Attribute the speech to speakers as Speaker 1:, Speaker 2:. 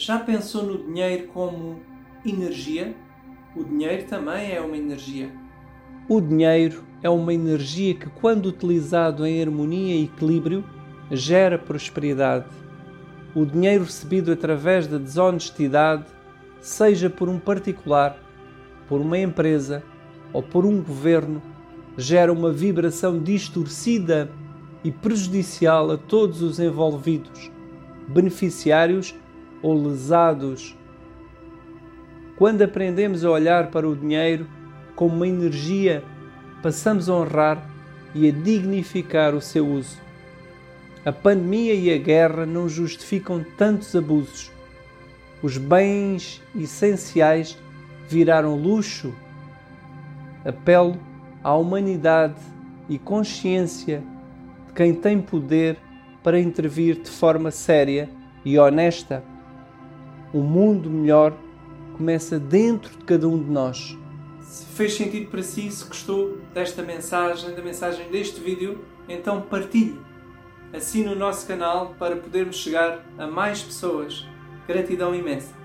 Speaker 1: Já pensou no dinheiro como energia? O dinheiro também é uma energia.
Speaker 2: O dinheiro é uma energia que, quando utilizado em harmonia e equilíbrio, gera prosperidade. O dinheiro recebido através da desonestidade, seja por um particular, por uma empresa ou por um governo, gera uma vibração distorcida e prejudicial a todos os envolvidos, beneficiários ou lesados. Quando aprendemos a olhar para o dinheiro como uma energia, passamos a honrar e a dignificar o seu uso. A pandemia e a guerra não justificam tantos abusos. Os bens essenciais viraram luxo. Apelo à humanidade e consciência de quem tem poder para intervir de forma séria e honesta. Um mundo melhor começa dentro de cada um de nós.
Speaker 1: Se fez sentido para si, se gostou desta mensagem, da mensagem deste vídeo, então partilhe. Assine o nosso canal para podermos chegar a mais pessoas. Gratidão imensa.